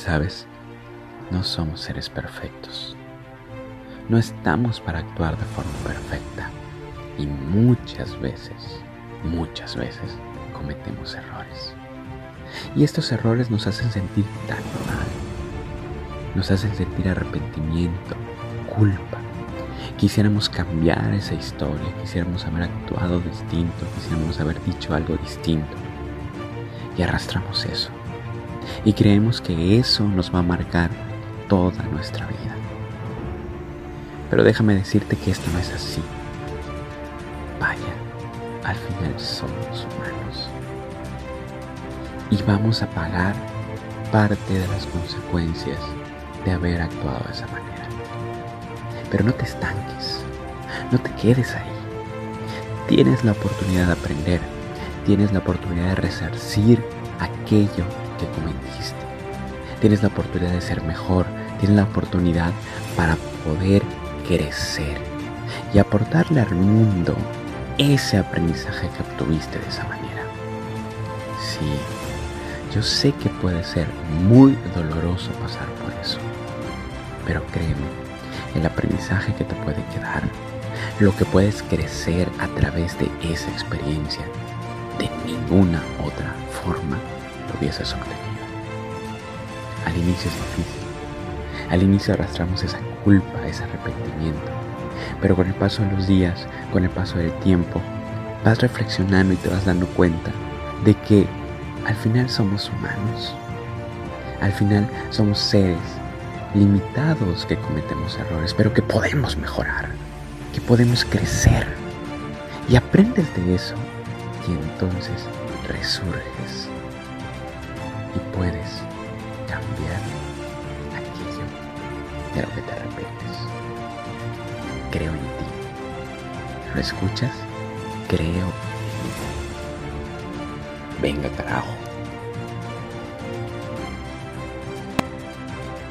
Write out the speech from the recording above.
Sabes, no somos seres perfectos. No estamos para actuar de forma perfecta. Y muchas veces, muchas veces cometemos errores. Y estos errores nos hacen sentir tan mal. Nos hacen sentir arrepentimiento, culpa. Quisiéramos cambiar esa historia, quisiéramos haber actuado distinto, quisiéramos haber dicho algo distinto. Y arrastramos eso. Y creemos que eso nos va a marcar toda nuestra vida. Pero déjame decirte que esto no es así. Vaya, al final somos humanos. Y vamos a pagar parte de las consecuencias de haber actuado de esa manera. Pero no te estanques, no te quedes ahí. Tienes la oportunidad de aprender, tienes la oportunidad de resarcir aquello que. Tienes la oportunidad de ser mejor, tienes la oportunidad para poder crecer y aportarle al mundo ese aprendizaje que obtuviste de esa manera. Sí, yo sé que puede ser muy doloroso pasar por eso, pero créeme, el aprendizaje que te puede quedar, lo que puedes crecer a través de esa experiencia, de ninguna otra forma lo hubieses obtenido. Al inicio es difícil, al inicio arrastramos esa culpa, ese arrepentimiento, pero con el paso de los días, con el paso del tiempo, vas reflexionando y te vas dando cuenta de que al final somos humanos. Al final somos seres limitados que cometemos errores, pero que podemos mejorar, que podemos crecer. Y aprendes de eso y entonces resurges y puedes cambiar aquello de lo que te arrepientes. Creo en ti. ¿Lo escuchas? Creo en ti. Venga, carajo.